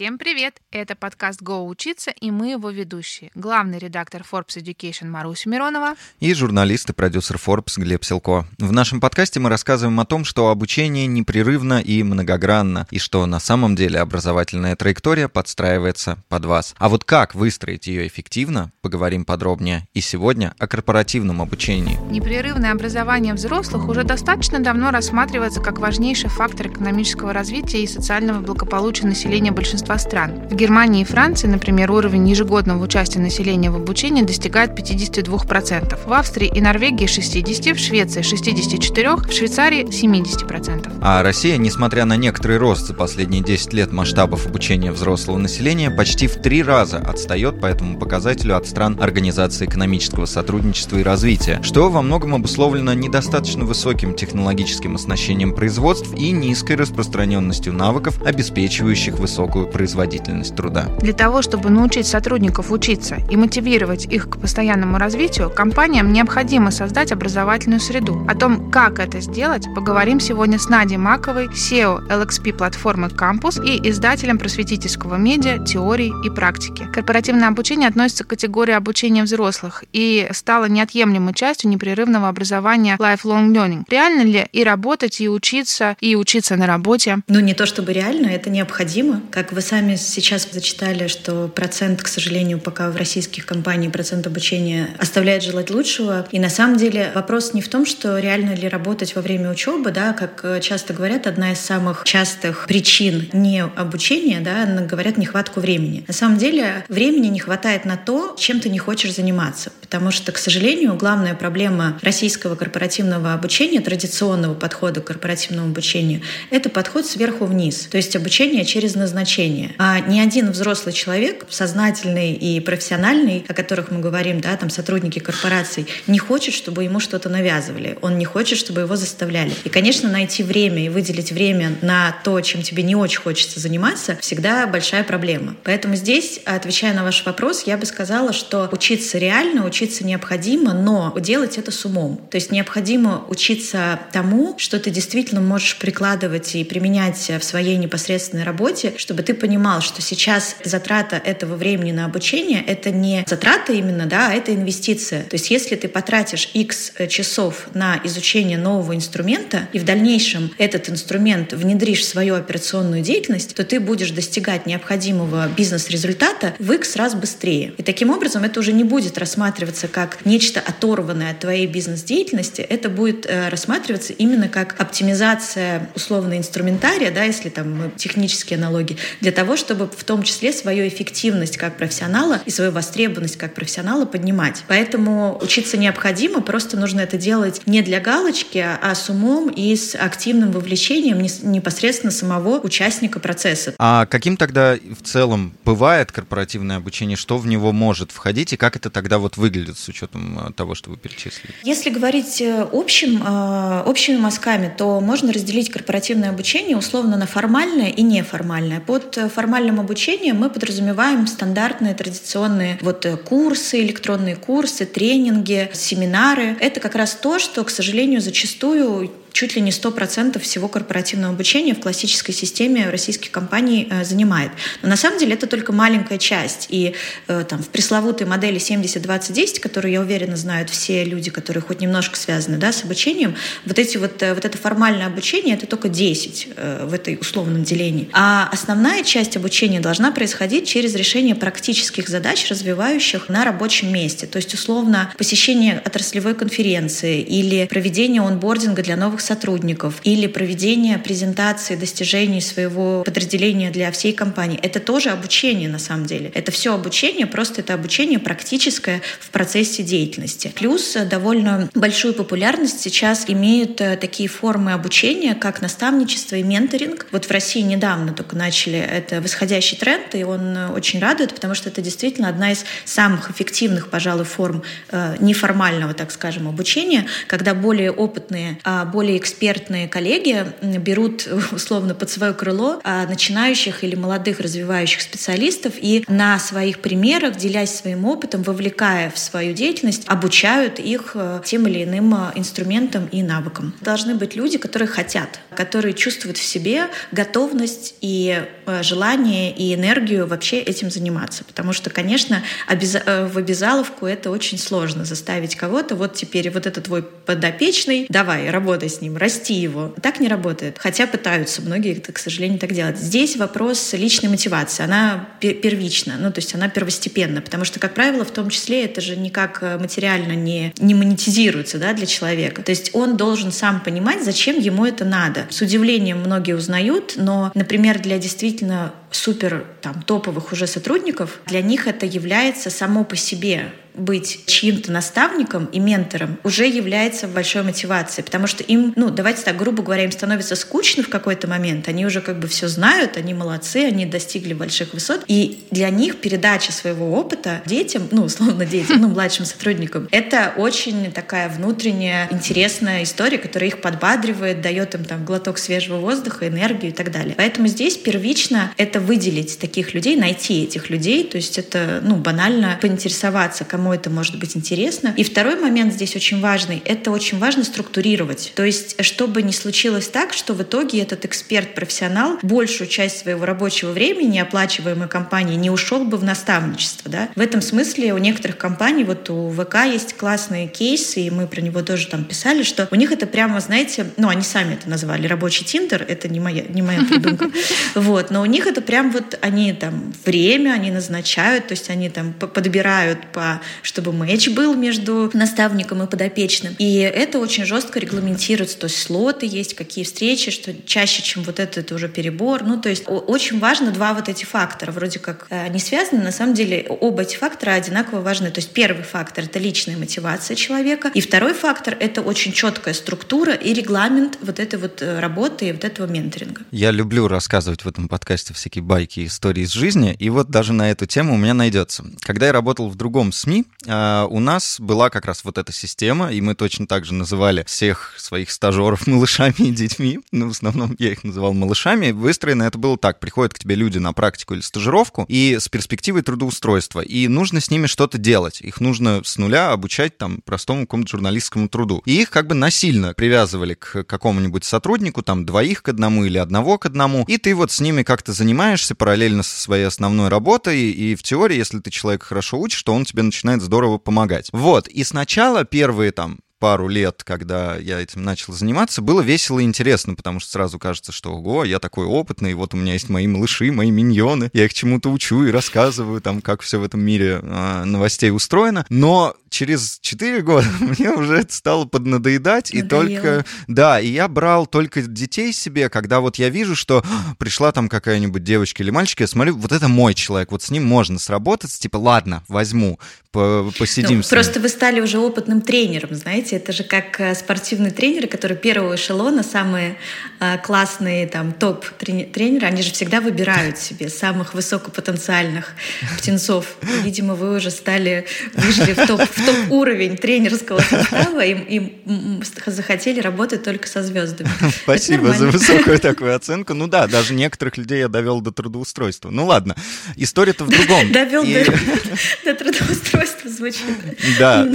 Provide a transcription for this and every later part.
Всем привет! Это подкаст «Го учиться» и мы его ведущие. Главный редактор Forbes Education Маруся Миронова и журналист и продюсер Forbes Глеб Силко. В нашем подкасте мы рассказываем о том, что обучение непрерывно и многогранно, и что на самом деле образовательная траектория подстраивается под вас. А вот как выстроить ее эффективно, поговорим подробнее. И сегодня о корпоративном обучении. Непрерывное образование взрослых уже достаточно давно рассматривается как важнейший фактор экономического развития и социального благополучия населения большинства большинства стран. В Германии и Франции, например, уровень ежегодного участия населения в обучении достигает 52%, в Австрии и Норвегии 60%, в Швеции 64%, в Швейцарии 70%. А Россия, несмотря на некоторый рост за последние 10 лет масштабов обучения взрослого населения, почти в три раза отстает по этому показателю от стран Организации экономического сотрудничества и развития, что во многом обусловлено недостаточно высоким технологическим оснащением производств и низкой распространенностью навыков, обеспечивающих высокую производительность труда. Для того, чтобы научить сотрудников учиться и мотивировать их к постоянному развитию, компаниям необходимо создать образовательную среду. О том, как это сделать, поговорим сегодня с Надей Маковой, SEO LXP платформы Campus и издателем просветительского медиа «Теории и практики». Корпоративное обучение относится к категории обучения взрослых и стало неотъемлемой частью непрерывного образования lifelong learning. Реально ли и работать, и учиться, и учиться на работе? Ну, не то чтобы реально, это необходимо. Как вы вы сами сейчас зачитали, что процент, к сожалению, пока в российских компаниях процент обучения оставляет желать лучшего. И на самом деле вопрос не в том, что реально ли работать во время учебы, да, как э, часто говорят, одна из самых частых причин не обучения, да, говорят нехватку времени. На самом деле времени не хватает на то, чем ты не хочешь заниматься. Потому что, к сожалению, главная проблема российского корпоративного обучения, традиционного подхода к корпоративному обучению, это подход сверху вниз. То есть обучение через назначение обучения. А ни один взрослый человек, сознательный и профессиональный, о которых мы говорим, да, там сотрудники корпораций, не хочет, чтобы ему что-то навязывали. Он не хочет, чтобы его заставляли. И, конечно, найти время и выделить время на то, чем тебе не очень хочется заниматься, всегда большая проблема. Поэтому здесь, отвечая на ваш вопрос, я бы сказала, что учиться реально, учиться необходимо, но делать это с умом. То есть необходимо учиться тому, что ты действительно можешь прикладывать и применять в своей непосредственной работе, чтобы ты понимал, что сейчас затрата этого времени на обучение — это не затрата именно, да, а это инвестиция. То есть если ты потратишь X э, часов на изучение нового инструмента и в дальнейшем этот инструмент внедришь в свою операционную деятельность, то ты будешь достигать необходимого бизнес-результата в X раз быстрее. И таким образом это уже не будет рассматриваться как нечто оторванное от твоей бизнес-деятельности, это будет э, рассматриваться именно как оптимизация условно инструментария, да, если там мы технические аналоги, для для того, чтобы в том числе свою эффективность как профессионала и свою востребованность как профессионала поднимать. Поэтому учиться необходимо, просто нужно это делать не для галочки, а с умом и с активным вовлечением непосредственно самого участника процесса. А каким тогда в целом бывает корпоративное обучение, что в него может входить и как это тогда вот выглядит с учетом э, того, что вы перечислили? Если говорить э, общим, э, общими мазками, то можно разделить корпоративное обучение условно на формальное и неформальное. Под формальным обучением мы подразумеваем стандартные традиционные вот э, курсы, электронные курсы, тренинги, семинары. Это как раз то, что, к сожалению, зачастую чуть ли не 100% всего корпоративного обучения в классической системе российских компаний э, занимает. Но на самом деле это только маленькая часть. И э, там, в пресловутой модели 70-20-10, которую, я уверена, знают все люди, которые хоть немножко связаны да, с обучением, вот, эти вот, э, вот это формальное обучение — это только 10 в этой условном делении. А основная часть обучения должна происходить через решение практических задач, развивающих на рабочем месте. То есть, условно, посещение отраслевой конференции или проведение онбординга для новых новых сотрудников или проведение презентации достижений своего подразделения для всей компании. Это тоже обучение на самом деле. Это все обучение, просто это обучение практическое в процессе деятельности. Плюс э, довольно большую популярность сейчас имеют э, такие формы обучения, как наставничество и менторинг. Вот в России недавно только начали это восходящий тренд, и он э, очень радует, потому что это действительно одна из самых эффективных, пожалуй, форм неформального, так скажем, обучения, когда более опытные, а более более экспертные коллеги берут условно под свое крыло а, начинающих или молодых развивающих специалистов и на своих примерах, делясь своим опытом, вовлекая в свою деятельность, обучают их э, тем или иным э, инструментам и навыкам. Должны быть люди, которые хотят, которые чувствуют в себе готовность и э, желание и энергию вообще этим заниматься. Потому что, конечно, в обязаловку это очень сложно заставить кого-то, вот теперь вот это твой подопечный, давай, работай с ним, расти его. Так не работает. Хотя пытаются многие, к сожалению, так делать. Здесь вопрос личной мотивации. Она первична, ну, то есть она первостепенна, потому что, как правило, в том числе это же никак э, материально не, не монетизируется да, для человека. То есть он должен сам понимать, зачем ему это надо. С удивлением многие узнают, но, например, для действительно супер там, топовых уже сотрудников, для них это является само по себе быть чьим-то наставником и ментором уже является большой мотивацией, потому что им, ну, давайте так, грубо говоря, им становится скучно в какой-то момент, они уже как бы все знают, они молодцы, они достигли больших высот, и для них передача своего опыта детям, ну, условно детям, ну, младшим сотрудникам, это очень такая внутренняя интересная история, которая их подбадривает, дает им там глоток свежего воздуха, энергию и так далее. Поэтому здесь первично это выделить таких людей, найти этих людей, то есть это, ну, банально поинтересоваться, кому кому это может быть интересно. И второй момент здесь очень важный. Это очень важно структурировать. То есть, чтобы не случилось так, что в итоге этот эксперт-профессионал большую часть своего рабочего времени, оплачиваемой компании, не ушел бы в наставничество. Да? В этом смысле у некоторых компаний, вот у ВК есть классные кейсы, и мы про него тоже там писали, что у них это прямо, знаете, ну, они сами это назвали, рабочий Тиндер, это не моя, не моя придумка. Вот, но у них это прям вот, они там время, они назначают, то есть они там подбирают по чтобы матч был между наставником и подопечным. И это очень жестко регламентируется, то есть слоты есть, какие встречи, что чаще, чем вот это, это уже перебор. Ну, то есть очень важно два вот эти фактора, вроде как э, не связаны, на самом деле оба эти фактора одинаково важны. То есть первый фактор — это личная мотивация человека, и второй фактор — это очень четкая структура и регламент вот этой вот э, работы и вот этого менторинга. Я люблю рассказывать в этом подкасте всякие байки, истории из жизни, и вот даже на эту тему у меня найдется. Когда я работал в другом СМИ, а, у нас была как раз вот эта система, и мы точно так же называли всех своих стажеров малышами и детьми. Ну, в основном я их называл малышами. Выстроено это было так. Приходят к тебе люди на практику или стажировку, и с перспективой трудоустройства. И нужно с ними что-то делать. Их нужно с нуля обучать там простому какому-то журналистскому труду. И их как бы насильно привязывали к какому-нибудь сотруднику, там двоих к одному или одного к одному. И ты вот с ними как-то занимаешься параллельно со своей основной работой. И в теории, если ты человек хорошо учишь, то он тебе начинает здорово помогать. Вот, и сначала первые там пару лет, когда я этим начал заниматься, было весело и интересно, потому что сразу кажется, что ого, я такой опытный, вот у меня есть мои малыши, мои миньоны, я их чему-то учу и рассказываю, там, как все в этом мире э, новостей устроено. Но через 4 года мне уже это стало поднадоедать, и только... Да, и я брал только детей себе, когда вот я вижу, что пришла там какая-нибудь девочка или мальчик, я смотрю, вот это мой человек, вот с ним можно сработаться, типа, ладно, возьму, посидим ну. Просто вы стали уже опытным тренером, знаете, это же как э, спортивные тренеры, которые первого эшелона, самые э, классные там топ-тренеры, они же всегда выбирают себе самых высокопотенциальных птенцов. Видимо, вы уже стали, вышли в топ в топ уровень тренерского состава и, и захотели работать только со звездами. Спасибо за высокую такую оценку. Ну да, даже некоторых людей я довел до трудоустройства. Ну ладно, история-то в другом. Довел до трудоустройства звучит. Да.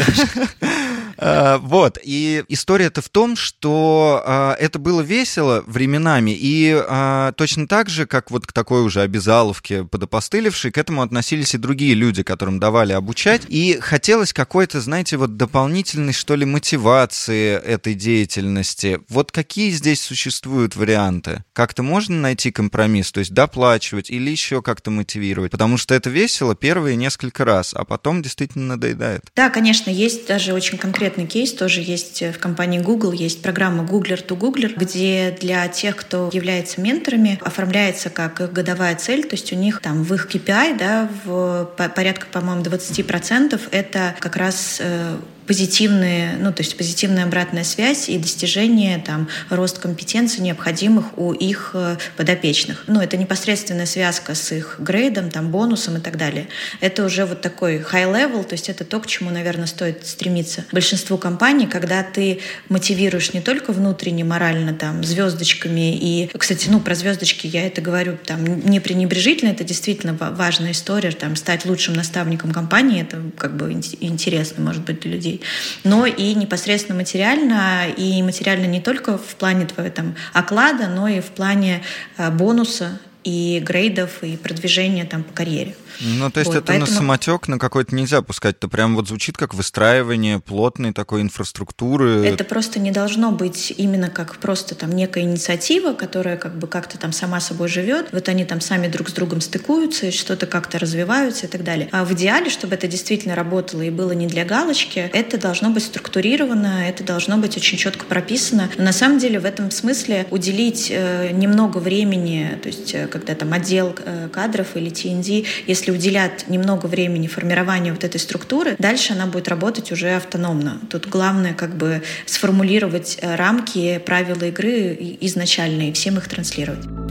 А, вот, и история-то в том, что а, это было весело временами, и а, точно так же, как вот к такой уже обязаловке подопостылевшей, к этому относились и другие люди, которым давали обучать, и хотелось какой-то, знаете, вот дополнительной, что ли, мотивации этой деятельности. Вот какие здесь существуют варианты? Как-то можно найти компромисс, то есть доплачивать или еще как-то мотивировать? Потому что это весело первые несколько раз, а потом действительно надоедает. Да, конечно, есть даже очень конкретные конкретный кейс тоже есть в компании Google, есть программа Googler to Googler, где для тех, кто является менторами, оформляется как годовая цель, то есть у них там в их KPI, да, в порядка, по-моему, 20% это как раз э, позитивные, ну, то есть позитивная обратная связь и достижение, там, рост компетенций, необходимых у их э, подопечных. Ну, это непосредственная связка с их грейдом, там, бонусом и так далее. Это уже вот такой high level, то есть это то, к чему, наверное, стоит стремиться большинству компаний, когда ты мотивируешь не только внутренне, морально, там, звездочками и, кстати, ну, про звездочки я это говорю там не пренебрежительно, это действительно важная история, там, стать лучшим наставником компании, это как бы интересно, может быть, для людей, но и непосредственно материально, и материально не только в плане твоего там оклада, но и в плане э, бонуса и грейдов, и продвижения там по карьере. Ну, то есть вот, это поэтому... на самотек на какой-то нельзя пускать. Это прям вот звучит как выстраивание плотной такой инфраструктуры. Это просто не должно быть именно как просто там некая инициатива, которая как бы как-то там сама собой живет. Вот они там сами друг с другом стыкуются, что-то как-то развиваются и так далее. А в идеале, чтобы это действительно работало и было не для галочки, это должно быть структурировано, это должно быть очень четко прописано. Но на самом деле в этом смысле уделить э, немного времени, то есть э, когда там отдел э, кадров или TND, если если уделят немного времени формированию вот этой структуры, дальше она будет работать уже автономно. Тут главное как бы сформулировать э, рамки, правила игры изначально и всем их транслировать.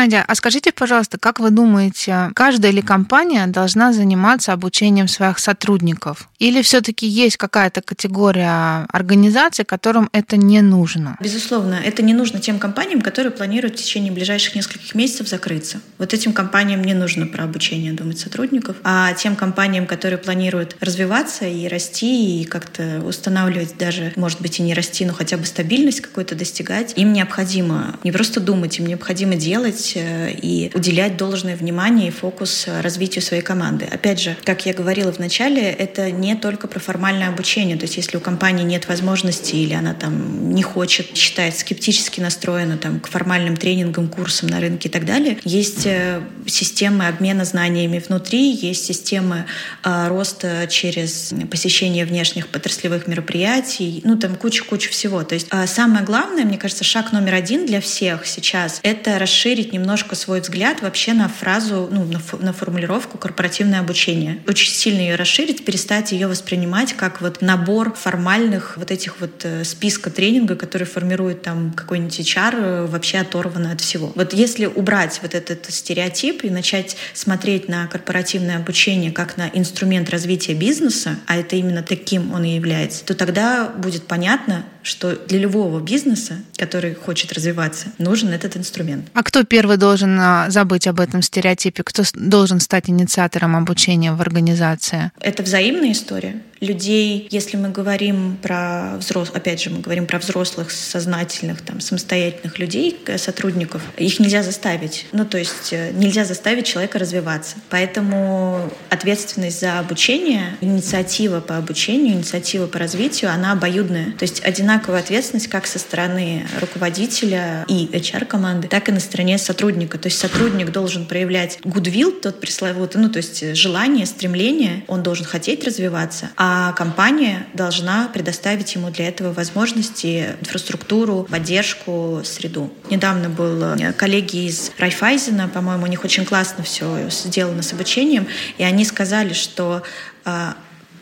Надя, а скажите, пожалуйста, как вы думаете, каждая ли компания должна заниматься обучением своих сотрудников? Или все-таки есть какая-то категория организаций, которым это не нужно? Безусловно, это не нужно тем компаниям, которые планируют в течение ближайших нескольких месяцев закрыться. Вот этим компаниям не нужно про обучение думать сотрудников, а тем компаниям, которые планируют развиваться и расти, и как-то устанавливать даже, может быть, и не расти, но хотя бы стабильность какую-то достигать, им необходимо не просто думать, им необходимо делать, работать э, и уделять должное внимание и фокус развитию своей команды. Опять же, как я говорила в начале, это не только про формальное обучение. То есть если у компании нет возможности или она там не хочет, считает скептически настроена там, к формальным тренингам, курсам на рынке и так далее, есть э, системы обмена знаниями внутри, есть системы э, роста через посещение внешних отраслевых мероприятий, ну там куча-куча всего. То есть э, самое главное, мне кажется, шаг номер один для всех сейчас — это расширить изменить немножко свой взгляд вообще на фразу, ну, на, фо, на формулировку корпоративное обучение. Очень сильно ее расширить, перестать ее воспринимать как вот набор формальных вот этих вот э, списка тренинга, который формирует там какой-нибудь HR, э, вообще оторванно от всего. Вот если убрать вот этот стереотип и начать смотреть на корпоративное обучение как на инструмент развития бизнеса, а это именно таким он и является, то тогда будет понятно, что для любого бизнеса, который хочет развиваться, нужен этот инструмент. А кто первый должен а, забыть об этом стереотипе? Кто должен стать инициатором обучения в организации? Это взаимная история людей, если мы говорим про взрослых, опять же, мы говорим про взрослых, сознательных, там, самостоятельных людей, сотрудников, их нельзя заставить. Ну, то есть э, нельзя заставить человека развиваться. Поэтому ответственность за обучение, инициатива по обучению, инициатива по развитию, она обоюдная. То есть одинаковая ответственность как со стороны руководителя и HR-команды, так и на стороне сотрудника. То есть сотрудник должен проявлять goodwill, тот пресловутый, ну, то есть желание, стремление, он должен хотеть развиваться, а а компания должна предоставить ему для этого возможности, инфраструктуру, поддержку, среду. Недавно был э, коллеги из Райфайзена, по-моему, у них очень классно все сделано с обучением, и они сказали, что э,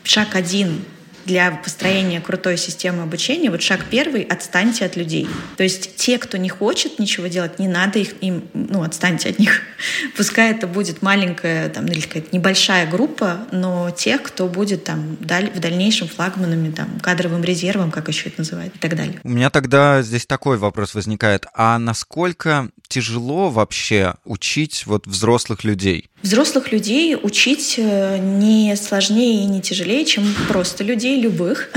шаг один для построения крутой системы обучения, вот шаг первый — отстаньте от людей. То есть те, кто не хочет ничего делать, не надо их, им, ну, отстаньте от них. Пускай это будет маленькая, там, или какая-то небольшая группа, но тех, кто будет там в дальнейшем флагманами, там, кадровым резервом, как еще это называют, и так далее. У меня тогда здесь такой вопрос возникает. А насколько тяжело вообще учить вот взрослых людей? Взрослых людей учить э, не сложнее и не тяжелее, чем просто людей любых.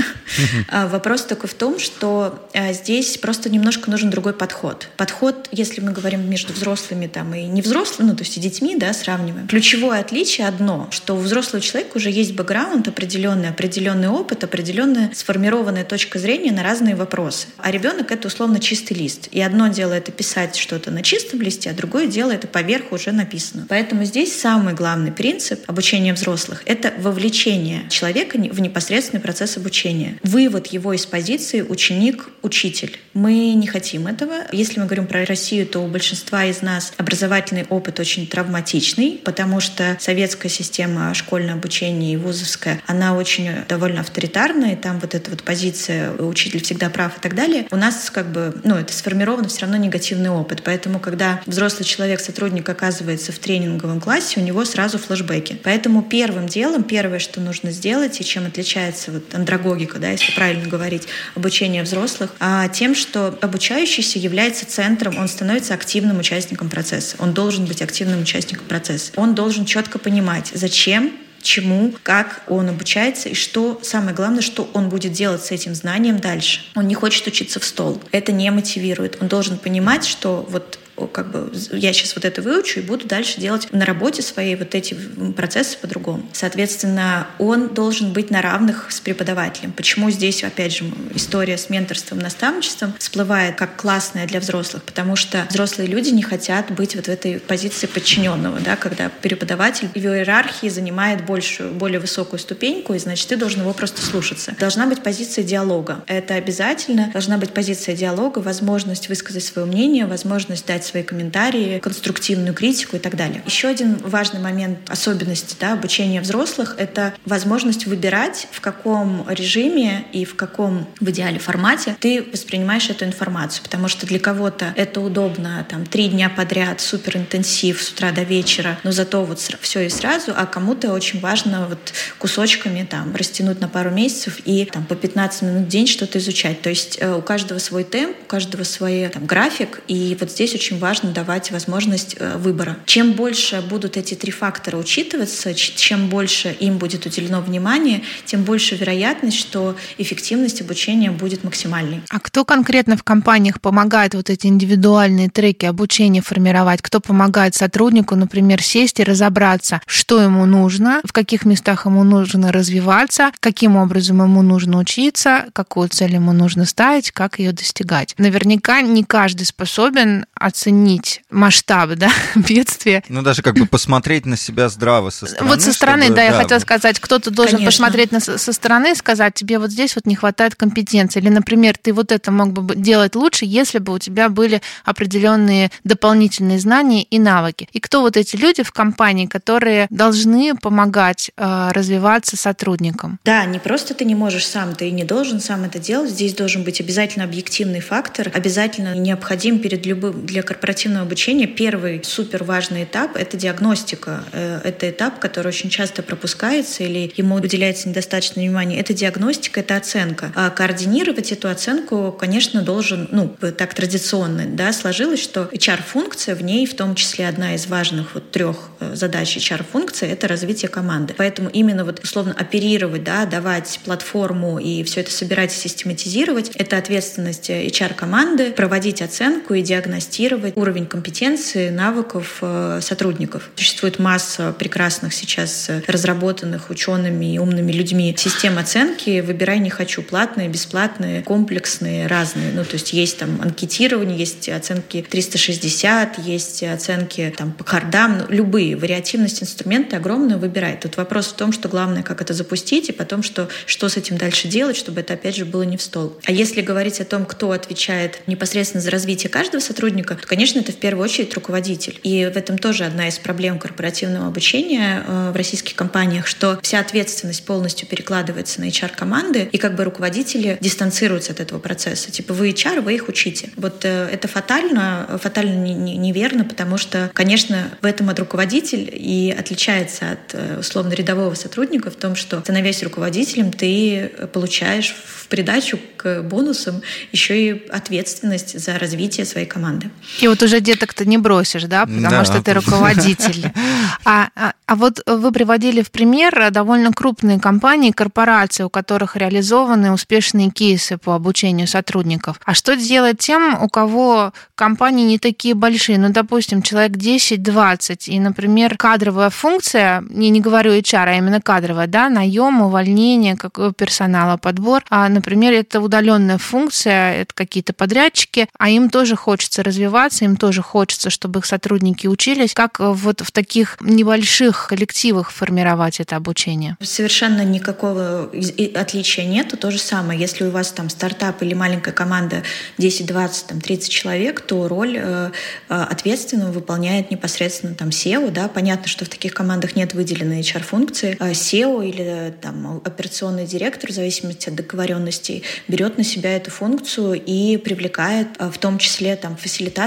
А вопрос такой в том, что э, здесь просто немножко нужен другой подход. Подход, если мы говорим между взрослыми там, и не взрослыми, ну то есть и детьми, да, сравниваем. Ключевое отличие одно, что у взрослого человека уже есть бэкграунд определенный, определенный опыт, определенная сформированная точка зрения на разные вопросы. А ребенок это условно чистый лист. И одно дело это писать что-то на на чистом листе, а другое дело это поверх уже написано. Поэтому здесь самый главный принцип обучения взрослых — это вовлечение человека в непосредственный процесс обучения. Вывод его из позиции ученик-учитель. Мы не хотим этого. Если мы говорим про Россию, то у большинства из нас образовательный опыт очень травматичный, потому что советская система школьного обучения и вузовская, она очень довольно авторитарная, и там вот эта вот позиция «учитель всегда прав» и так далее. У нас как бы, ну, это сформировано все равно негативный опыт. Поэтому, когда взрослый человек, сотрудник оказывается в тренинговом классе, у него сразу флешбеки. Поэтому первым делом, первое, что нужно сделать, и чем отличается вот андрогогика, да, если правильно говорить, обучение взрослых, а тем, что обучающийся является центром, он становится активным участником процесса. Он должен быть активным участником процесса. Он должен четко понимать, зачем чему, как он обучается и что самое главное, что он будет делать с этим знанием дальше. Он не хочет учиться в стол. Это не мотивирует. Он должен понимать, что вот как бы я сейчас вот это выучу и буду дальше делать на работе своей вот эти процессы по-другому. Соответственно, он должен быть на равных с преподавателем. Почему здесь, опять же, история с менторством, наставничеством всплывает как классная для взрослых? Потому что взрослые люди не хотят быть вот в этой позиции подчиненного, да, когда преподаватель в иерархии занимает большую, более высокую ступеньку, и значит, ты должен его просто слушаться. Должна быть позиция диалога. Это обязательно. Должна быть позиция диалога, возможность высказать свое мнение, возможность дать свои комментарии, конструктивную критику и так далее. Еще один важный момент особенности да, обучения взрослых — это возможность выбирать, в каком режиме и в каком в идеале формате ты воспринимаешь эту информацию. Потому что для кого-то это удобно там три дня подряд, супер интенсив с утра до вечера, но зато вот все и сразу, а кому-то очень важно вот кусочками там растянуть на пару месяцев и там по 15 минут в день что-то изучать. То есть э, у каждого свой темп, у каждого свой там, график, и вот здесь очень важно давать возможность э, выбора. Чем больше будут эти три фактора учитываться, чем больше им будет уделено внимание, тем больше вероятность, что эффективность обучения будет максимальной. А кто конкретно в компаниях помогает вот эти индивидуальные треки обучения формировать? Кто помогает сотруднику, например, сесть и разобраться, что ему нужно, в каких местах ему нужно развиваться, каким образом ему нужно учиться, какую цель ему нужно ставить, как ее достигать? Наверняка не каждый способен оценить оценить масштабы да, бедствия. Ну, даже как бы посмотреть на себя здраво со стороны. Вот со стороны, чтобы, да, я хотела сказать, кто-то должен Конечно. посмотреть на, со стороны и сказать, тебе вот здесь вот не хватает компетенции. Или, например, ты вот это мог бы делать лучше, если бы у тебя были определенные дополнительные знания и навыки. И кто вот эти люди в компании, которые должны помогать э, развиваться сотрудникам? Да, не просто ты не можешь сам, ты не должен сам это делать. Здесь должен быть обязательно объективный фактор, обязательно необходим перед любым для корпоративного обучения первый супер важный этап — это диагностика. Э, это этап, который очень часто пропускается или ему уделяется недостаточно внимания. Это диагностика, это оценка. А координировать эту оценку, конечно, должен, ну, так традиционно, да, сложилось, что HR-функция, в ней в том числе одна из важных вот трех э, задач HR-функции — это развитие команды. Поэтому именно вот условно оперировать, да, давать платформу и все это собирать и систематизировать — это ответственность HR-команды, проводить оценку и диагностировать оценивать уровень компетенции, навыков э, сотрудников. Существует масса прекрасных сейчас э, разработанных учеными и умными людьми систем оценки. Выбирай не хочу. Платные, бесплатные, комплексные, разные. Ну, то есть есть там анкетирование, есть оценки 360, есть оценки там по кардам, ну, любые. Вариативность инструмента огромная, выбирай. Тут вопрос в том, что главное, как это запустить, и потом, что, что с этим дальше делать, чтобы это, опять же, было не в стол. А если говорить о том, кто отвечает непосредственно за развитие каждого сотрудника, то, конечно, это в первую очередь руководитель. И в этом тоже одна из проблем корпоративного обучения э, в российских компаниях, что вся ответственность полностью перекладывается на HR-команды, и как бы руководители дистанцируются от этого процесса. Типа вы HR, вы их учите. Вот э, это фатально, фатально неверно, потому что, конечно, в этом от руководитель и отличается от э, условно рядового сотрудника в том, что становясь руководителем, ты получаешь в придачу к бонусам еще и ответственность за развитие своей команды. И вот уже деток-то не бросишь, да, потому да. что ты руководитель. А, а, а вот вы приводили в пример довольно крупные компании, корпорации, у которых реализованы успешные кейсы по обучению сотрудников. А что делать тем, у кого компании не такие большие? Ну, допустим, человек 10-20, и, например, кадровая функция, не, не говорю HR, а именно кадровая, да, наем, увольнение, какого персонала, подбор. А, например, это удаленная функция, это какие-то подрядчики, а им тоже хочется развиваться, развиваться, им тоже хочется, чтобы их сотрудники учились. Как вот в таких небольших коллективах формировать это обучение? Совершенно никакого отличия нету. То же самое, если у вас там стартап или маленькая команда 10, 20, там, 30 человек, то роль э, э, ответственного выполняет непосредственно там SEO. Да? Понятно, что в таких командах нет выделенной HR-функции. А SEO или там, операционный директор, в зависимости от договоренностей, берет на себя эту функцию и привлекает э, в том числе там,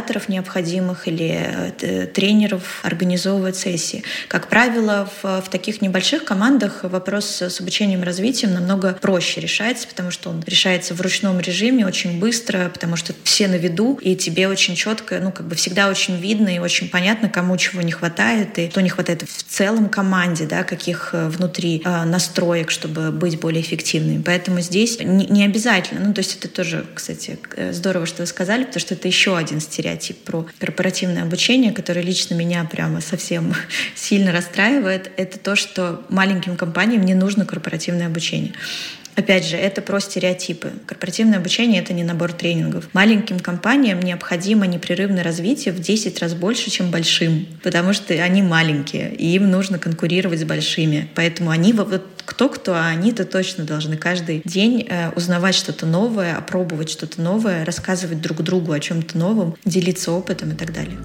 фасилитаторов необходимых или э, тренеров, организовывает сессии. Как правило, в, в таких небольших командах вопрос с обучением и развитием намного проще решается, потому что он решается в ручном режиме очень быстро, потому что все на виду, и тебе очень четко, ну, как бы всегда очень видно и очень понятно, кому чего не хватает, и что не хватает в целом команде, да, каких э, внутри э, настроек, чтобы быть более эффективными. Поэтому здесь не, не обязательно, ну, то есть это тоже, кстати, э, здорово, что вы сказали, потому что это еще один стереотип про корпоративное обучение, который лично меня прямо совсем сильно расстраивает. Это то, что маленьким компаниям не нужно корпоративное обучение. Опять же, это про стереотипы. Корпоративное обучение — это не набор тренингов. Маленьким компаниям необходимо непрерывное развитие в 10 раз больше, чем большим, потому что они маленькие, и им нужно конкурировать с большими. Поэтому они, вот кто-кто, а они-то точно должны каждый день э, узнавать что-то новое, опробовать что-то новое, рассказывать друг другу о чем-то новом, делиться опытом и так далее.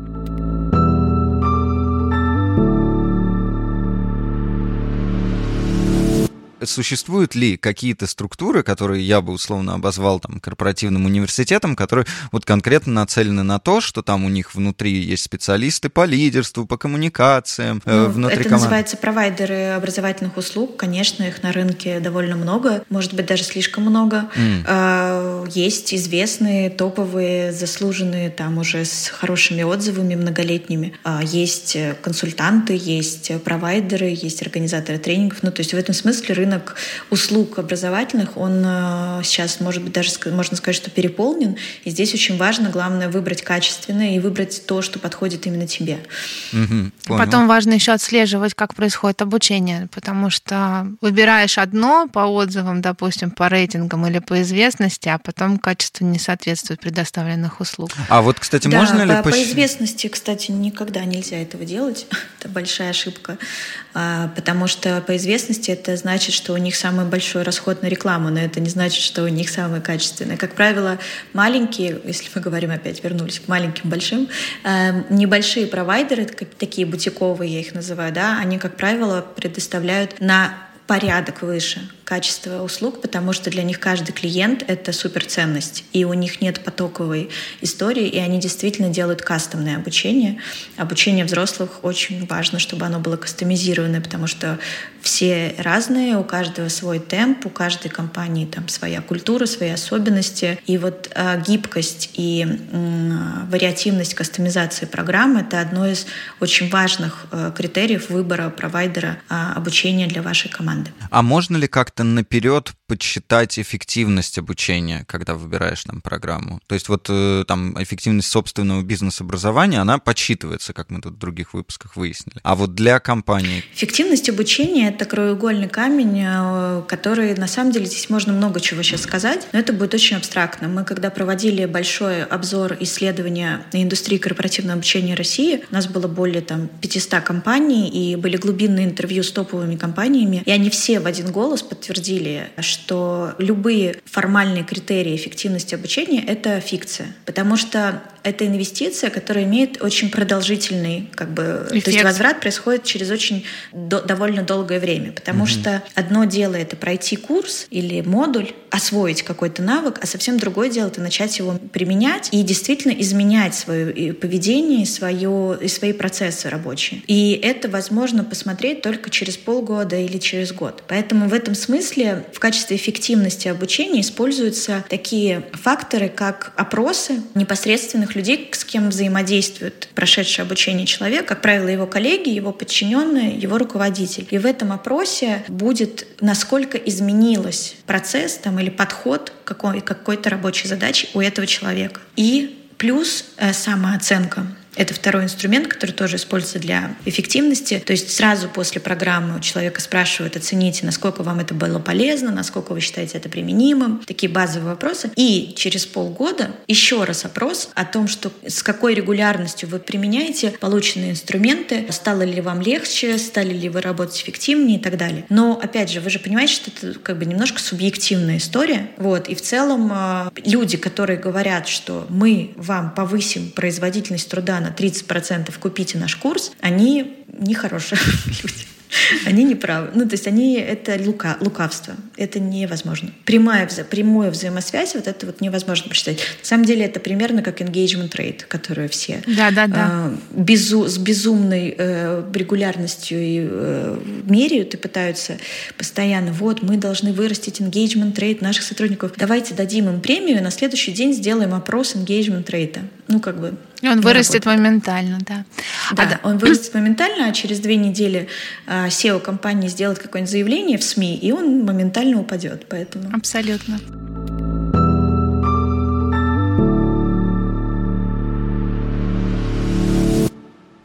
Существуют ли какие-то структуры, которые я бы условно обозвал там корпоративным университетом, которые вот конкретно нацелены на то, что там у них внутри есть специалисты по лидерству, по коммуникациям, э, ну, внутри Это команд... называется провайдеры образовательных услуг. Конечно, их на рынке довольно много, может быть, даже слишком много. Mm. Есть известные, топовые, заслуженные там уже с хорошими отзывами многолетними. А, есть консультанты, есть провайдеры, есть организаторы тренингов. Ну, то есть в этом смысле рынок рынок услуг образовательных, он э, сейчас, может быть, даже можно сказать, что переполнен. И здесь очень важно, главное, выбрать качественное и выбрать то, что подходит именно тебе. Угу, Потом важно еще отслеживать, как происходит обучение, потому что выбираешь одно по отзывам, допустим, по рейтингам или по известности, а потом качество не соответствует предоставленных услуг. А вот, кстати, да, можно по, ли... По известности, кстати, никогда нельзя этого делать. это большая ошибка. А, потому что по известности это значит, что у них самый большой расход на рекламу, но это не значит, что у них самые качественные. Как правило, маленькие, если мы говорим опять, вернулись к маленьким, большим, э, небольшие провайдеры, такие бутиковые я их называю, да, они, как правило, предоставляют на порядок выше качество услуг, потому что для них каждый клиент — это суперценность, и у них нет потоковой истории, и они действительно делают кастомное обучение. Обучение взрослых очень важно, чтобы оно было кастомизированное, потому что все разные, у каждого свой темп, у каждой компании там своя культура, свои особенности. И вот э, гибкость и э, вариативность кастомизации программы — это одно из очень важных э, критериев выбора провайдера э, обучения для вашей команды. А можно ли как-то как-то наперед подсчитать эффективность обучения, когда выбираешь там программу? То есть вот э, там эффективность собственного бизнес-образования, она подсчитывается, как мы тут в других выпусках выяснили. А вот для компании... Эффективность обучения — это краеугольный камень, э, который, на самом деле, здесь можно много чего сейчас сказать, но это будет очень абстрактно. Мы, когда проводили большой обзор исследования индустрии корпоративного обучения России, у нас было более там 500 компаний, и были глубинные интервью с топовыми компаниями, и они все в один голос подтвердили, подтвердили, что любые формальные критерии эффективности обучения — это фикция, потому что это инвестиция, которая имеет очень продолжительный, как бы, Эффект. то есть возврат происходит через очень до, довольно долгое время, потому угу. что одно дело это пройти курс или модуль, освоить какой-то навык, а совсем другое дело это начать его применять и действительно изменять свое поведение, свое, и свои процессы рабочие. И это возможно посмотреть только через полгода или через год. Поэтому в этом смысле в качестве эффективности обучения используются такие факторы, как опросы непосредственных людей, с кем взаимодействует прошедшее обучение человек, как правило, его коллеги, его подчиненные, его руководитель. И в этом опросе будет, насколько изменилось процесс там, или подход к какой- какой-то рабочей задачи у этого человека. И плюс э, самооценка Это второй инструмент, который тоже используется для эффективности. То есть сразу после программы у человека спрашивают, оцените, насколько вам это было полезно, насколько вы считаете это применимым. Такие базовые вопросы. И через полгода еще раз опрос о том, что с какой регулярностью вы применяете полученные инструменты, стало ли вам легче, стали ли вы работать эффективнее и так далее. Но, опять же, вы же понимаете, что это как бы немножко субъективная история. Вот. И в целом а, люди, которые говорят, что мы вам повысим производительность труда на 30%, купите наш курс, они нехорошие люди. Они не правы. Ну, то есть они это лука, лукавство. Это невозможно. Прямая, прямую взаимосвязь, вот это вот невозможно посчитать. На самом деле это примерно как engagement rate, которую все да, да, да. Э, безу, с безумной э, регулярностью и э, меряют и пытаются постоянно, вот, мы должны вырастить engagement rate наших сотрудников. Давайте дадим им премию, и на следующий день сделаем опрос engagement rate. Ну, как бы и он вырастет моментально, да. Да, а, да, он вырастет моментально, а через две недели а, SEO компании сделает какое-нибудь заявление в СМИ, и он моментально упадет. Поэтому... Абсолютно.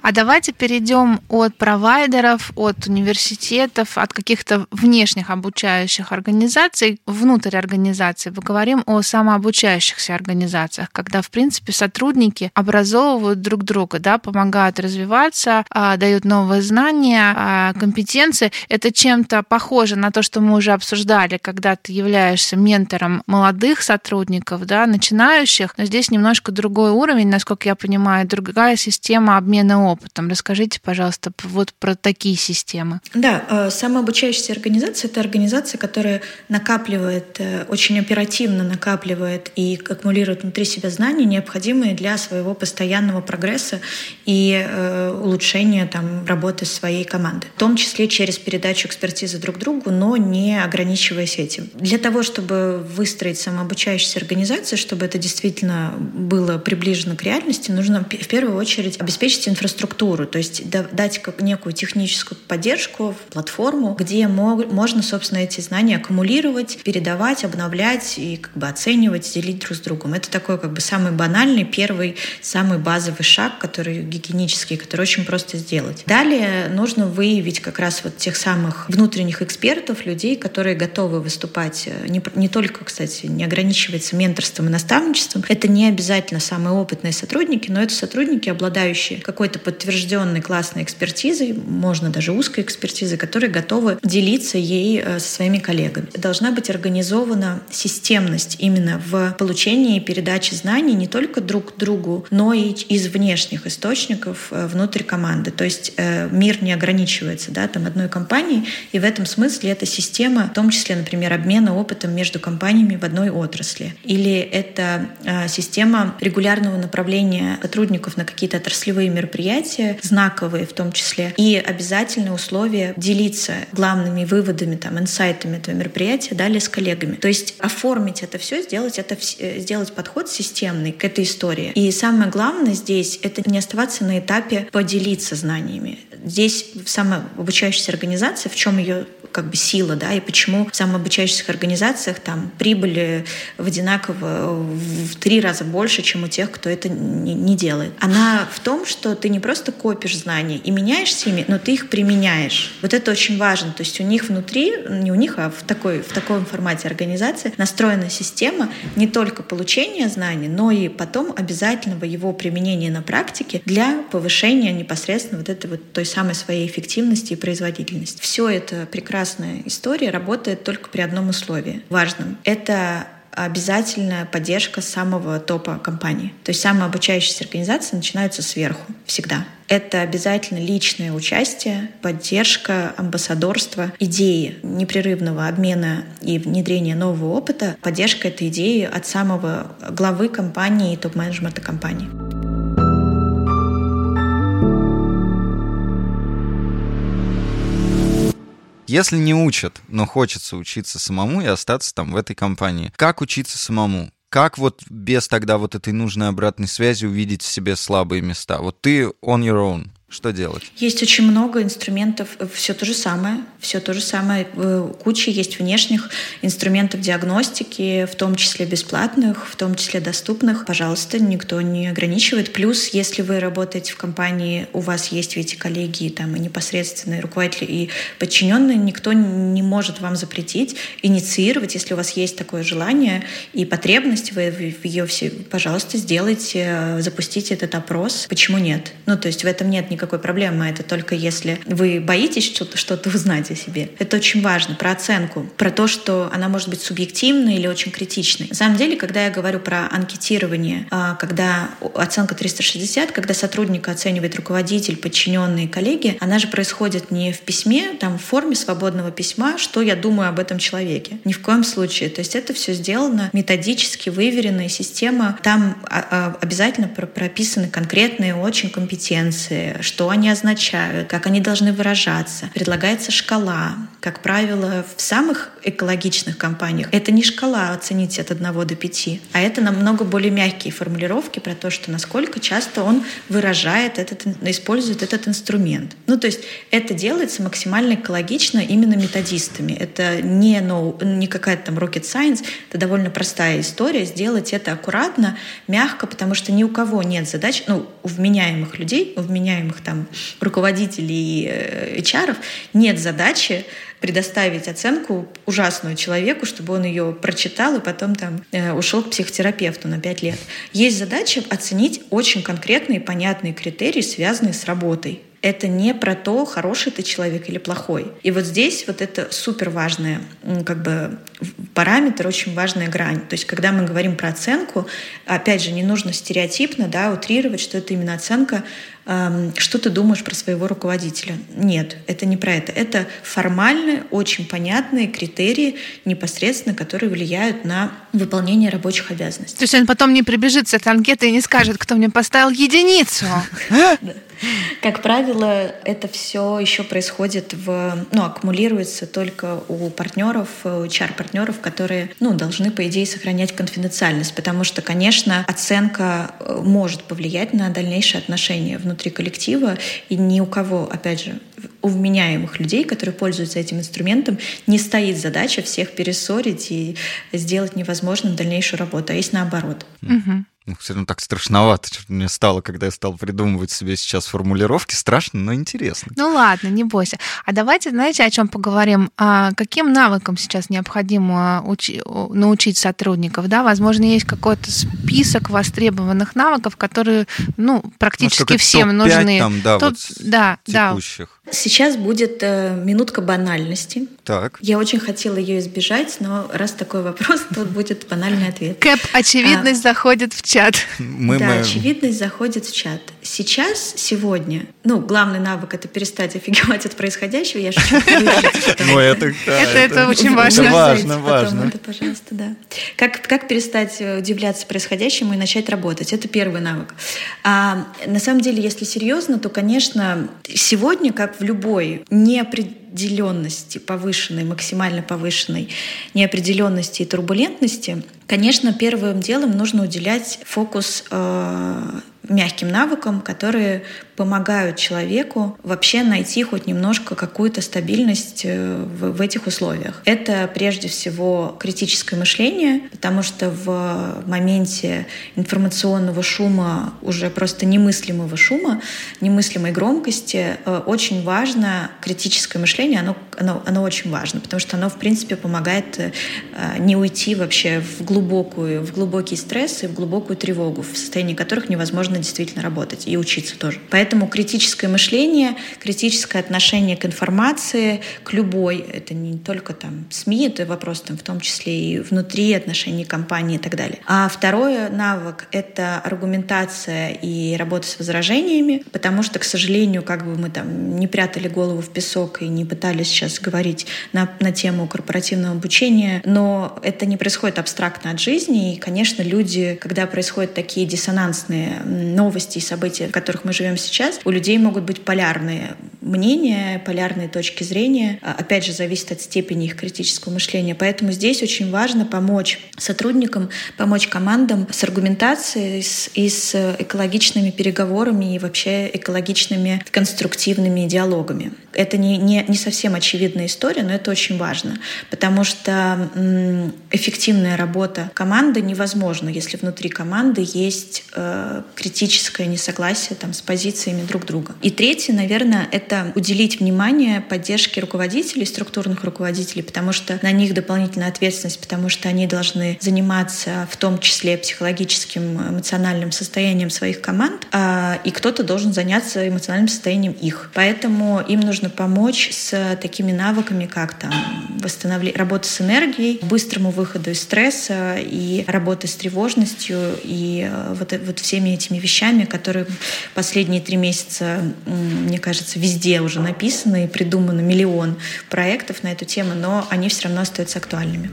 А давайте перейдем от провайдеров, от университетов, от каких-то внешних обучающих организаций внутрь организации. Поговорим о самообучающихся организациях, когда, в принципе, сотрудники образовывают друг друга, да, помогают развиваться, а, дают новые знания, а, компетенции. Это чем-то похоже на то, что мы уже обсуждали, когда ты являешься ментором молодых сотрудников, да, начинающих, но здесь немножко другой уровень, насколько я понимаю, другая система обмена опытом опытом. Расскажите, пожалуйста, вот про такие системы. Да, э, самообучающаяся организация — это организация, которая накапливает, э, очень оперативно накапливает и аккумулирует внутри себя знания, необходимые для своего постоянного прогресса и э, улучшения там, работы своей команды. В том числе через передачу экспертизы друг другу, но не ограничиваясь этим. Для того, чтобы выстроить самообучающуюся организацию, чтобы это действительно было приближено к реальности, нужно в первую очередь обеспечить инфраструктуру инфраструктуру, то есть дать как некую техническую поддержку, платформу, где можно, собственно, эти знания аккумулировать, передавать, обновлять и как бы оценивать, делить друг с другом. Это такой как бы самый банальный, первый, самый базовый шаг, который гигиенический, который очень просто сделать. Далее нужно выявить как раз вот тех самых внутренних экспертов, людей, которые готовы выступать э, не, не только, кстати, не ограничивается менторством и наставничеством. Это не обязательно самые опытные сотрудники, но это сотрудники, обладающие какой-то подтвержденной классной экспертизой, можно даже узкой экспертизой, которые готовы делиться ей э, со своими коллегами. Должна быть организована системность именно в получении и передаче знаний не только друг другу, но и из внешних источников э, внутрь команды. То есть э, мир не ограничивается да, там одной компанией, и в этом смысле это система, в том числе, например, обмена опытом между компаниями в одной отрасли. Или это система регулярного направления сотрудников на какие-то отраслевые мероприятия, мероприятия, знаковые в том числе, и обязательное условие делиться главными выводами, там, инсайтами этого мероприятия далее с коллегами. То есть оформить это все, сделать это, э, сделать подход системный к этой истории. И самое главное здесь — это не оставаться на этапе поделиться знаниями. Здесь самообучающаяся организация, в чем ее как бы сила, да, и почему в самообучающихся организациях там прибыли в одинаково в три раза больше, чем у тех, кто это не, не делает. Она в том, что ты не просто копишь знания и меняешься ими, но ты их применяешь. Вот это очень важно. То есть у них внутри, не у них, а в, такой, в таком формате организации настроена система не только получения знаний, но и потом обязательного его применения на практике для повышения непосредственно вот этой вот той самой своей эффективности и производительности. Все это прекрасно прекрасная история работает только при одном условии важном. Это обязательная поддержка самого топа компании. То есть самая обучающаяся организация начинается сверху всегда. Это обязательно личное участие, поддержка, амбассадорство, идеи непрерывного обмена и внедрения нового опыта, поддержка этой идеи от самого главы компании и топ-менеджмента компании. Если не учат, но хочется учиться самому и остаться там в этой компании, как учиться самому? Как вот без тогда вот этой нужной обратной связи увидеть в себе слабые места? Вот ты on your own. Что делать? Есть очень много инструментов, все то же самое, все то же самое. Э, куча есть внешних инструментов диагностики, в том числе бесплатных, в том числе доступных. Пожалуйста, никто не ограничивает. Плюс, если вы работаете в компании, у вас есть ведь коллеги, там, и непосредственные руководители, и подчиненные, никто не может вам запретить инициировать, если у вас есть такое желание и потребность, вы ее все, пожалуйста, сделайте, запустите этот опрос. Почему нет? Ну, то есть в этом нет никакой проблемы. Это только если вы боитесь что-то что узнать о себе. Это очень важно. Про оценку. Про то, что она может быть субъективной или очень критичной. На самом деле, когда я говорю про анкетирование, а, когда оценка 360, когда сотрудника оценивает руководитель, подчиненные коллеги, она же происходит не в письме, там в форме свободного письма, что я думаю об этом человеке. Ни в коем случае. То есть это все сделано методически, выверенная система. Там а, а, обязательно прописаны конкретные очень компетенции, что они означают, как они должны выражаться. Предлагается шкала. Как правило, в самых экологичных компаниях это не шкала оценить от 1 до 5, а это намного более мягкие формулировки про то, что насколько часто он выражает этот, использует этот инструмент. Ну, то есть это делается максимально экологично именно методистами. Это не, no, не какая-то там rocket science, это довольно простая история. Сделать это аккуратно, мягко, потому что ни у кого нет задач, ну, у вменяемых людей, у вменяемых там руководителей э, HR нет задачи предоставить оценку ужасную человеку, чтобы он ее прочитал и потом там э, ушел к психотерапевту на 5 лет. Есть задача оценить очень конкретные понятные критерии, связанные с работой это не про то, хороший ты человек или плохой. И вот здесь вот это супер важная как бы параметр, очень важная грань. То есть когда мы говорим про оценку, опять же, не нужно стереотипно да, утрировать, что это именно оценка что ты думаешь про своего руководителя. Нет, это не про это. Это формальные, очень понятные критерии непосредственно, которые влияют на выполнение рабочих обязанностей. То есть он потом не прибежит с этой анкеты и не скажет, кто мне поставил единицу. Как правило, это все еще происходит в, ну, аккумулируется только у партнеров, у HR-партнеров, которые, ну, должны, по идее, сохранять конфиденциальность, потому что, конечно, оценка э, может повлиять на дальнейшие отношения внутри коллектива, и ни у кого, опять же, у вменяемых людей, которые пользуются этим инструментом, не стоит задача всех перессорить и сделать невозможным дальнейшую работу, а есть наоборот. Угу. Ну, все равно так страшновато мне стало, когда я стал придумывать себе сейчас формулировки. Страшно, но интересно. Ну ладно, не бойся. А давайте, знаете, о чем поговорим? А каким навыкам сейчас необходимо учи- научить сотрудников? Да, возможно, есть какой-то список востребованных навыков, которые, ну, практически Может, всем нужны. Там, да, Тут, вот да, текущих. да. Сейчас будет э, минутка банальности. Так. Я очень хотела ее избежать, но раз такой вопрос, то будет банальный ответ. Кэп, очевидность а, заходит в чат. Мы, да, мы... очевидность заходит в чат. Сейчас, сегодня, ну, главный навык — это перестать офигевать от происходящего. Я шучу. Ну, это Это очень важно. Важно, важно. Это, пожалуйста, да. Как как перестать э, удивляться происходящему и начать работать? Это первый навык. А на самом деле, если серьезно, то, конечно, сегодня, как в любой неопределенности, повышенной, максимально повышенной неопределенности и турбулентности, конечно, первым делом нужно уделять фокус э, мягким навыкам, которые помогают человеку вообще найти хоть немножко какую-то стабильность э, в, в этих условиях. Это прежде всего критическое мышление, потому что в моменте информационного шума, уже просто немыслимого шума, немыслимой громкости, э, очень важно критическое мышление, оно, оно, оно очень важно, потому что оно, в принципе, помогает э, не уйти вообще в глубокую, в глубокий стресс и в глубокую тревогу, в состоянии которых невозможно действительно работать и учиться тоже. Поэтому критическое мышление, критическое отношение к информации, к любой, это не только там СМИ, это вопрос там в том числе и внутри отношений компании и так далее. А второй навык — это аргументация и работа с возражениями, потому что, к сожалению, как бы мы там не прятали голову в песок и не пытались сейчас говорить на, на тему корпоративного обучения, но это не происходит абстрактно от жизни, и, конечно, люди, когда происходят такие диссонансные новости и события, в которых мы живем сейчас, у людей могут быть полярные мнения, полярные точки зрения. А, опять же, зависит от степени их критического мышления. Поэтому здесь очень важно помочь сотрудникам, помочь командам с аргументацией и с экологичными переговорами и вообще экологичными конструктивными диалогами. Это не, не, не совсем очевидная история, но это очень важно, потому что эффективная работа команды невозможна, если внутри команды есть э, критическое несогласие там, с позициями друг друга. И третье, наверное, это уделить внимание поддержке руководителей, структурных руководителей, потому что на них дополнительная ответственность, потому что они должны заниматься в том числе психологическим, эмоциональным состоянием своих команд, а, и кто-то должен заняться эмоциональным состоянием их. Поэтому им нужно помочь с такими навыками, как там восстановление, работа с энергией, быстрому выходу из стресса и работа с тревожностью и э, вот, вот всеми этими вещами, которые последние три месяца, мне кажется, везде уже написано и придумано миллион проектов на эту тему, но они все равно остаются актуальными.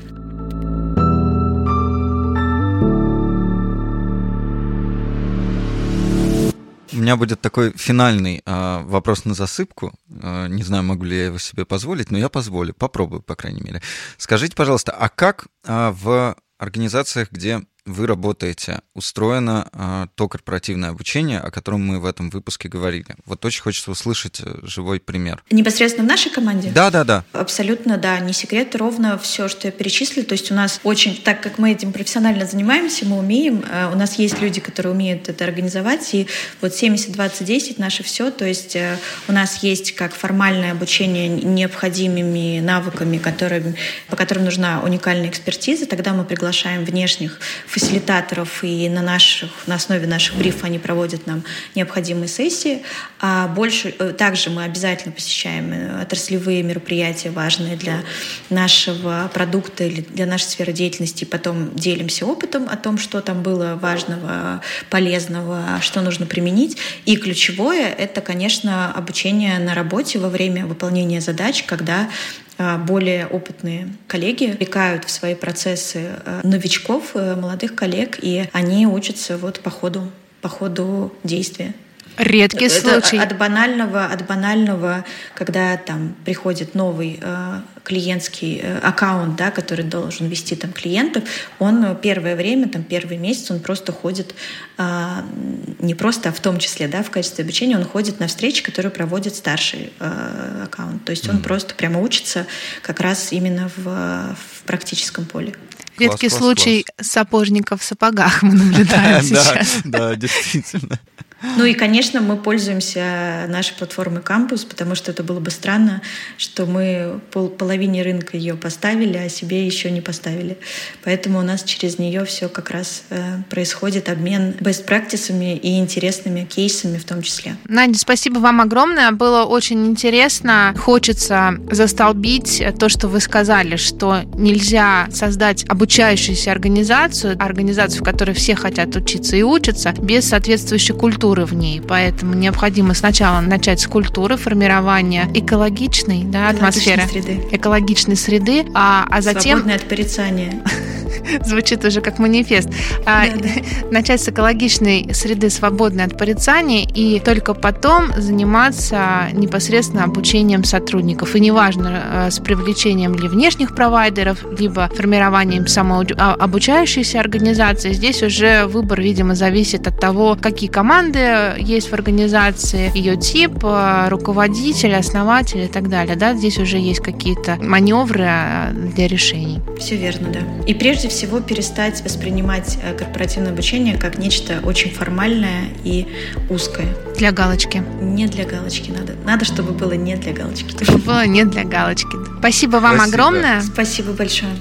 У меня будет такой финальный э, вопрос на засыпку. Э, не знаю, могу ли я его себе позволить, но я позволю, попробую, по крайней мере. Скажите, пожалуйста, а как э, в организациях, где вы работаете, устроено э, то корпоративное обучение, о котором мы в этом выпуске говорили. Вот очень хочется услышать э, живой пример. Непосредственно в нашей команде? Да, да, да. Абсолютно, да, не секрет, ровно все, что я перечислила. То есть у нас очень, так как мы этим профессионально занимаемся, мы умеем, э, у нас есть люди, которые умеют это организовать, и вот 70-20-10 наше все, то есть э, у нас есть как формальное обучение необходимыми навыками, которые, по которым нужна уникальная экспертиза, тогда мы приглашаем внешних фасилитаторов, и на, наших, на основе наших брифов они проводят нам необходимые сессии. А больше, э, также мы обязательно посещаем э, отраслевые мероприятия, важные для нашего продукта или для нашей сферы деятельности, и потом делимся опытом о том, что там было важного, полезного, что нужно применить. И ключевое — это, конечно, обучение на работе во время выполнения задач, когда более опытные коллеги влекают в свои процессы э, новичков, э, молодых коллег, и они учатся вот по ходу, по ходу действия. Редкий это случай. От банального, от банального, когда там приходит новый э, клиентский э, аккаунт, да, который должен вести там клиентов, он первое время, там первый месяц, он просто ходит э, не просто, а в том числе, да, в качестве обучения, он ходит на встречи, которые проводит старший э, аккаунт. То есть он mm. просто прямо учится как раз именно в, в практическом поле. Редкий класс, случай класс. сапожников в сапогах мы наблюдаем сейчас. Да, действительно. Ну и, конечно, мы пользуемся нашей платформой Campus, потому что это было бы странно, что мы пол половине рынка ее поставили, а себе еще не поставили. Поэтому у нас через нее все как раз э, происходит обмен best практисами и интересными кейсами в том числе. Надя, спасибо вам огромное. Было очень интересно. Хочется застолбить то, что вы сказали, что нельзя создать обучающуюся организацию, организацию, в которой все хотят учиться и учатся, без соответствующей культуры культуры в ней. Поэтому необходимо сначала начать с культуры формирования экологичной да, атмосферы, экологичной среды, а, а затем... Свободное от порицания. Звучит уже как манифест. А, да, да. Начать с экологичной среды, свободной от порицания, и только потом заниматься непосредственно обучением сотрудников. И неважно, э, с привлечением ли внешних провайдеров, либо формированием самообучающейся организации. Здесь уже выбор, видимо, зависит от того, какие команды есть в организации, ее тип, э, руководитель, основатель и так далее. Да? Здесь уже есть какие-то маневры э, для решений. Все верно, да. И прежде всего перестать воспринимать э, корпоративное обучение как нечто очень формальное и узкое. Для галочки. Не для галочки надо. Надо, чтобы было не для галочки. Чтобы было не для галочки. Спасибо вам Спасибо. огромное. Спасибо большое.